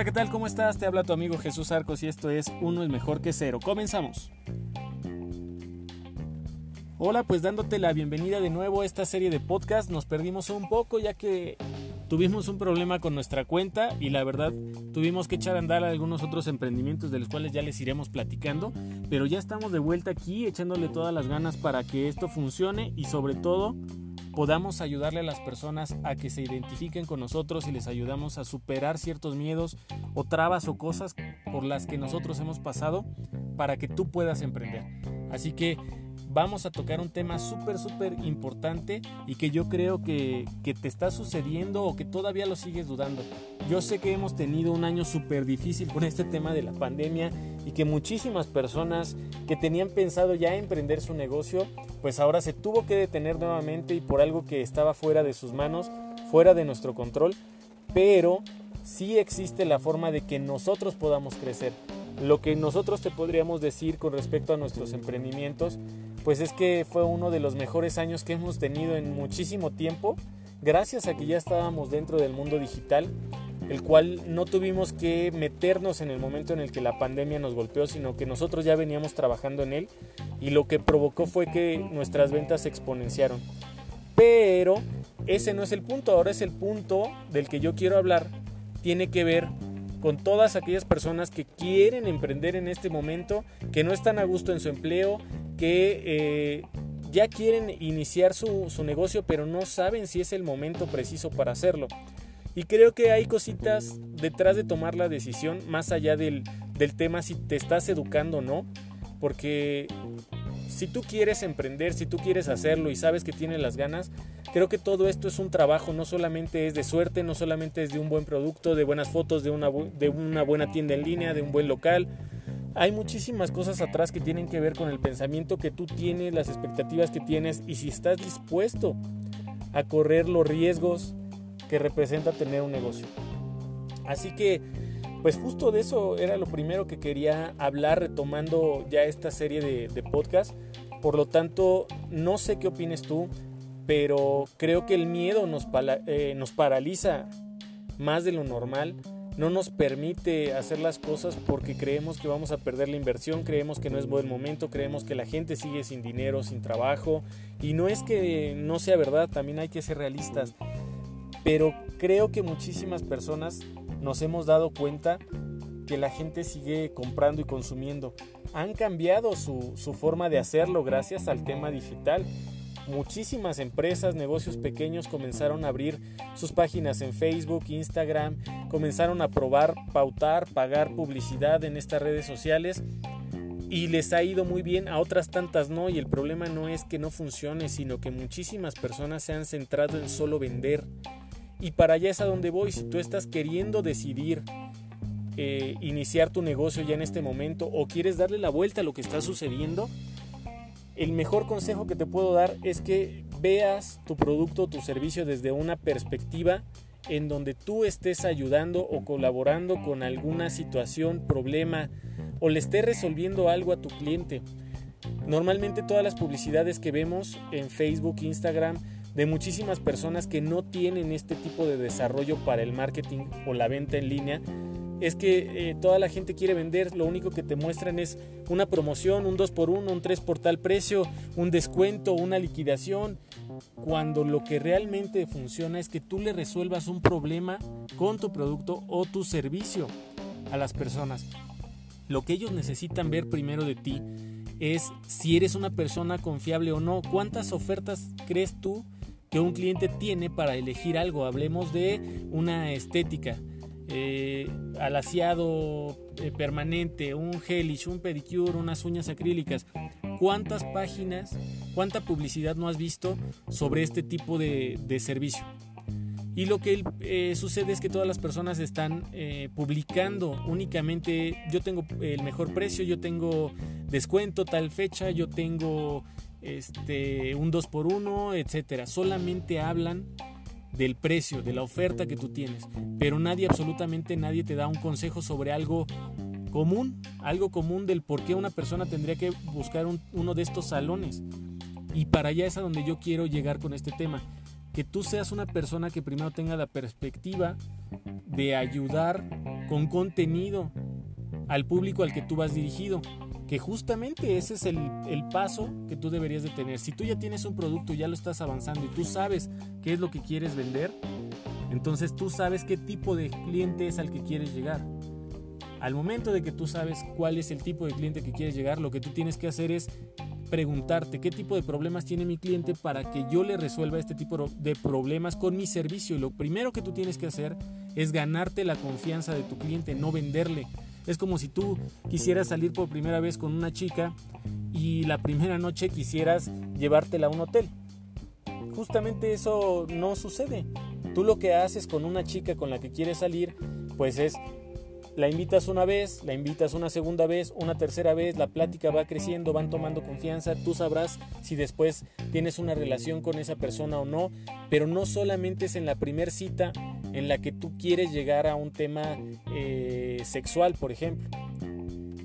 Hola, ¿qué tal? ¿Cómo estás? Te habla tu amigo Jesús Arcos y esto es Uno es mejor que cero. Comenzamos. Hola, pues dándote la bienvenida de nuevo a esta serie de podcast. Nos perdimos un poco ya que tuvimos un problema con nuestra cuenta y la verdad tuvimos que echar a andar algunos otros emprendimientos de los cuales ya les iremos platicando. Pero ya estamos de vuelta aquí echándole todas las ganas para que esto funcione y sobre todo podamos ayudarle a las personas a que se identifiquen con nosotros y les ayudamos a superar ciertos miedos o trabas o cosas por las que nosotros hemos pasado para que tú puedas emprender. Así que vamos a tocar un tema súper, súper importante y que yo creo que, que, te está sucediendo o que todavía lo sigues dudando. Yo sé que hemos tenido un año súper difícil con este tema de la pandemia y que muchísimas personas que tenían pensado ya emprender su negocio, pues ahora se tuvo que detener nuevamente y por algo que estaba fuera de sus manos, fuera de nuestro control, pero sí existe la forma de que nosotros podamos crecer. Lo que nosotros te podríamos decir con respecto a nuestros emprendimientos, pues es que fue uno de los mejores años que hemos tenido en muchísimo tiempo, gracias a que ya estábamos dentro del mundo digital, el cual no tuvimos que meternos en el momento en el que la pandemia nos golpeó, sino que nosotros ya veníamos trabajando en él y lo que provocó fue que nuestras ventas se exponenciaron. Pero ese no es el punto, ahora es el punto del que yo quiero hablar, tiene que ver con todas aquellas personas que quieren emprender en este momento, que no están a gusto en su empleo, que eh, ya quieren iniciar su, su negocio pero no saben si es el momento preciso para hacerlo. Y creo que hay cositas detrás de tomar la decisión, más allá del, del tema si te estás educando o no, porque si tú quieres emprender, si tú quieres hacerlo y sabes que tienes las ganas, creo que todo esto es un trabajo, no solamente es de suerte, no solamente es de un buen producto, de buenas fotos, de una, de una buena tienda en línea, de un buen local. Hay muchísimas cosas atrás que tienen que ver con el pensamiento que tú tienes, las expectativas que tienes y si estás dispuesto a correr los riesgos que representa tener un negocio. Así que, pues justo de eso era lo primero que quería hablar retomando ya esta serie de, de podcast. Por lo tanto, no sé qué opines tú, pero creo que el miedo nos, eh, nos paraliza más de lo normal, no nos permite hacer las cosas porque creemos que vamos a perder la inversión, creemos que no es buen momento, creemos que la gente sigue sin dinero, sin trabajo, y no es que no sea verdad, también hay que ser realistas, pero creo que muchísimas personas nos hemos dado cuenta que la gente sigue comprando y consumiendo. Han cambiado su, su forma de hacerlo gracias al tema digital muchísimas empresas, negocios pequeños comenzaron a abrir sus páginas en Facebook, Instagram, comenzaron a probar, pautar, pagar publicidad en estas redes sociales y les ha ido muy bien, a otras tantas no, y el problema no es que no funcione, sino que muchísimas personas se han centrado en solo vender. Y para allá es a donde voy, si tú estás queriendo decidir eh, iniciar tu negocio ya en este momento o quieres darle la vuelta a lo que está sucediendo, el mejor consejo que te puedo dar es que veas tu producto o tu servicio desde una perspectiva en donde tú estés ayudando o colaborando con alguna situación, problema o le estés resolviendo algo a tu cliente. Normalmente todas las publicidades que vemos en Facebook, Instagram, de muchísimas personas que no tienen este tipo de desarrollo para el marketing o la venta en línea, es que eh, toda la gente quiere vender, lo único que te muestran es una promoción, un 2x1, un 3 por tal precio, un descuento, una liquidación, cuando lo que realmente funciona es que tú le resuelvas un problema con tu producto o tu servicio a las personas. Lo que ellos necesitan ver primero de ti es si eres una persona confiable o no, cuántas ofertas crees tú que un cliente tiene para elegir algo, hablemos de una estética eh, alaciado eh, permanente, un gelish, un pedicure, unas uñas acrílicas. ¿Cuántas páginas, cuánta publicidad no has visto sobre este tipo de, servicio? Y lo que eh, sucede es que todas las personas están eh, publicando únicamente, yo tengo el mejor precio, yo tengo descuento tal fecha, yo tengo este, un 2x1, etcétera. Solamente hablan del precio, de la oferta que tú tienes, pero nadie, absolutamente nadie te da un consejo sobre algo común, algo común del por qué una persona tendría que buscar uno de estos salones. Y para allá es a donde yo quiero llegar con este tema. Que tú seas una persona que primero tenga la perspectiva de ayudar con contenido al público al que tú vas dirigido. Que justamente ese es el, el, paso que tú deberías de tener. Si tú ya tienes un producto, ya lo estás avanzando y tú sabes qué es lo que quieres vender, entonces tú sabes qué tipo de cliente es al que quieres llegar. Al momento de que tú sabes cuál es el tipo de cliente que quieres llegar, lo que tú tienes que hacer es preguntarte qué tipo de problemas tiene mi cliente para que yo le resuelva este tipo de problemas con mi servicio. Y lo primero que tú tienes que hacer es ganarte la confianza de tu cliente, no venderle. Es como si tú quisieras salir por primera vez con una chica y la primera noche quisieras llevártela a un hotel. Justamente eso no sucede. Tú lo que haces con una chica con la que quieres salir, pues es la invitas una vez, la invitas una segunda vez, una tercera vez, la plática va creciendo, van tomando confianza, tú sabrás si después tienes una relación con esa persona o no, pero no solamente es en la primera cita en la que tú quieres llegar a un tema eh, sexual, por ejemplo.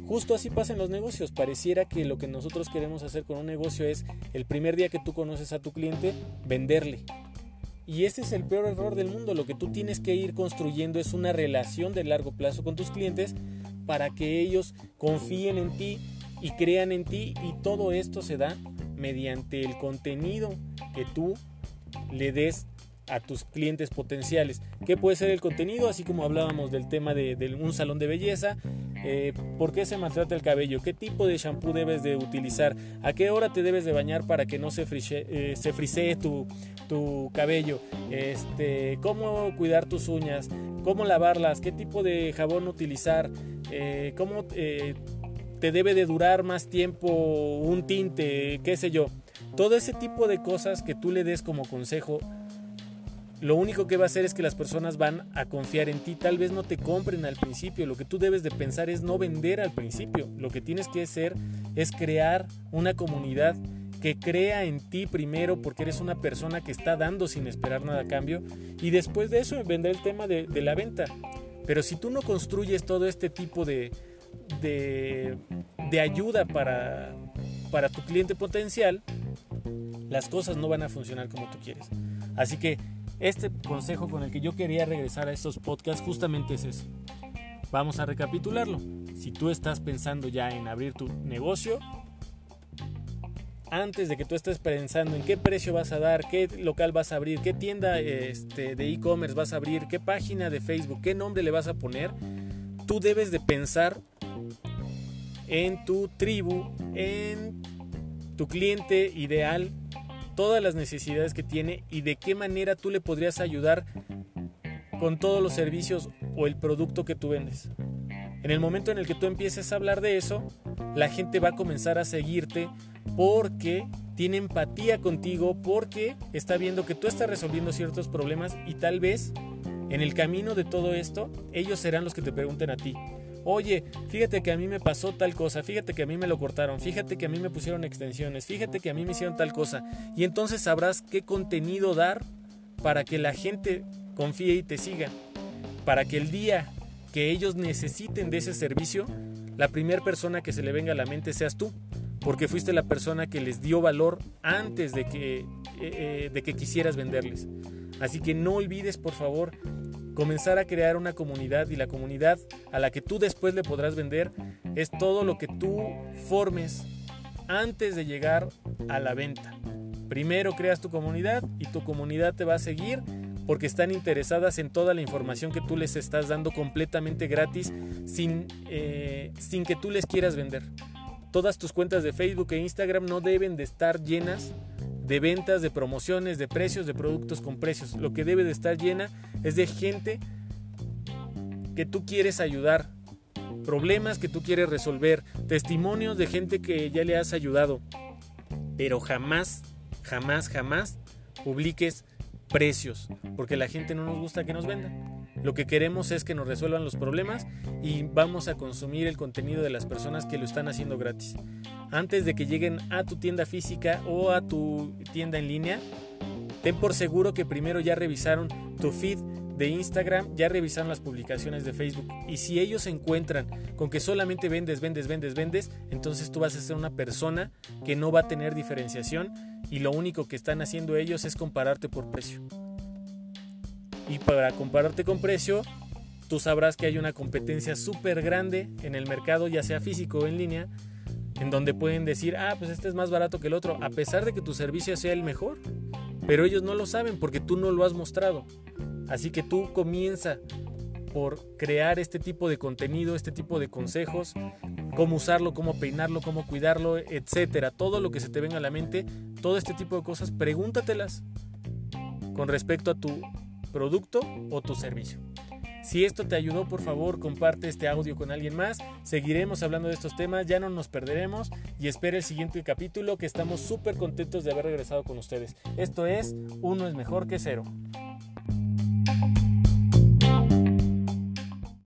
Justo así pasa en los negocios. Pareciera que lo que nosotros queremos hacer con un negocio es el primer día que tú conoces a tu cliente, venderle. Y ese es el peor error del mundo. Lo que tú tienes que ir construyendo es una relación de largo plazo con tus clientes para que ellos confíen en ti y crean en ti. Y todo esto se da mediante el contenido que tú le des a tus clientes potenciales. ¿Qué puede ser el contenido? Así como hablábamos del tema de, un salón de belleza, eh, ¿por qué se maltrata el cabello? ¿Qué tipo de shampoo debes de utilizar? ¿A qué hora te debes de bañar para que no se, eh, se frisee tu, tu cabello? Este, ¿Cómo cuidar tus uñas? ¿Cómo lavarlas? ¿Qué tipo de jabón utilizar? Eh, ¿Cómo te debe de durar más tiempo un tinte? ¿Qué sé yo? Todo ese tipo de cosas que tú le des como consejo lo único que va a hacer es que las personas van a confiar en ti. Tal vez no te compren al principio. Lo que tú debes de pensar es no vender al principio. Lo que tienes que hacer es crear una comunidad que crea en ti primero porque eres una persona que está dando sin esperar nada a cambio. Y después de eso vendrá el tema de, la venta. Pero si tú no construyes todo este tipo de, de, de ayuda para, para tu cliente potencial, las cosas no van a funcionar como tú quieres. Así que este consejo con el que yo quería regresar a estos podcasts justamente es eso. Vamos a recapitularlo. Si tú estás pensando ya en abrir tu negocio, antes de que tú estés pensando en qué precio vas a dar, qué local vas a abrir, qué tienda este, de e-commerce vas a abrir, qué página de Facebook, qué nombre le vas a poner, tú debes de pensar en tu tribu, en tu cliente ideal todas las necesidades que tiene y de qué manera tú le podrías ayudar con todos los servicios o el producto que tú vendes. En el momento en el que tú empieces a hablar de eso, la gente va a comenzar a seguirte porque tiene empatía contigo, porque está viendo que tú estás resolviendo ciertos problemas y tal vez en el camino de todo esto, ellos serán los que te pregunten a ti, oye, fíjate que a mí me pasó tal cosa, fíjate que a mí me lo cortaron, fíjate que a mí me pusieron extensiones, fíjate que a mí me hicieron tal cosa. Y entonces sabrás qué contenido dar para que la gente confíe y te siga. Para que el día que ellos necesiten de ese servicio, la primera persona que se le venga a la mente seas tú. Porque fuiste la persona que les dio valor antes de que, eh, eh, de que quisieras venderles. Así que no olvides, por favor, comenzar a crear una comunidad y la comunidad a la que tú después le podrás vender es todo lo que tú formes antes de llegar a la venta. Primero creas tu comunidad y tu comunidad te va a seguir porque están interesadas en toda la información que tú les estás dando completamente gratis sin, eh, sin que tú les quieras vender. Todas tus cuentas de Facebook e Instagram no deben de estar llenas de ventas, de promociones, de precios, de productos con precios. Lo que debe de estar llena es de gente que tú quieres ayudar, problemas que tú quieres resolver, testimonios de gente que ya le has ayudado. Pero jamás, jamás, jamás publiques precios, porque la gente no nos gusta que nos vendan. Lo que queremos es que nos resuelvan los problemas y vamos a consumir el contenido de las personas que lo están haciendo gratis antes de que lleguen a tu tienda física o a tu tienda en línea, ten por seguro que primero ya revisaron tu feed de Instagram, ya revisaron las publicaciones de Facebook y si ellos se encuentran con que solamente vendes, vendes, vendes, vendes, entonces tú vas a ser una persona que no va a tener diferenciación y lo único que están haciendo ellos es compararte por precio. Y para compararte con precio, tú sabrás que hay una competencia súper grande en el mercado, ya sea físico o en línea, en donde pueden decir, ah, pues este es más barato que el otro, a pesar de que tu servicio sea el mejor. Pero ellos no lo saben porque tú no lo has mostrado. Así que tú comienza por crear este tipo de contenido, este tipo de consejos, cómo usarlo, cómo peinarlo, cómo cuidarlo, etcétera. Todo lo que se te venga a la mente, todo este tipo de cosas, pregúntatelas con respecto a tu producto o tu servicio. Si esto te ayudó, por favor, comparte este audio con alguien más. Seguiremos hablando de estos temas, ya no nos perderemos y espera el siguiente capítulo que estamos súper contentos de haber regresado con ustedes. Esto es Uno es mejor que cero.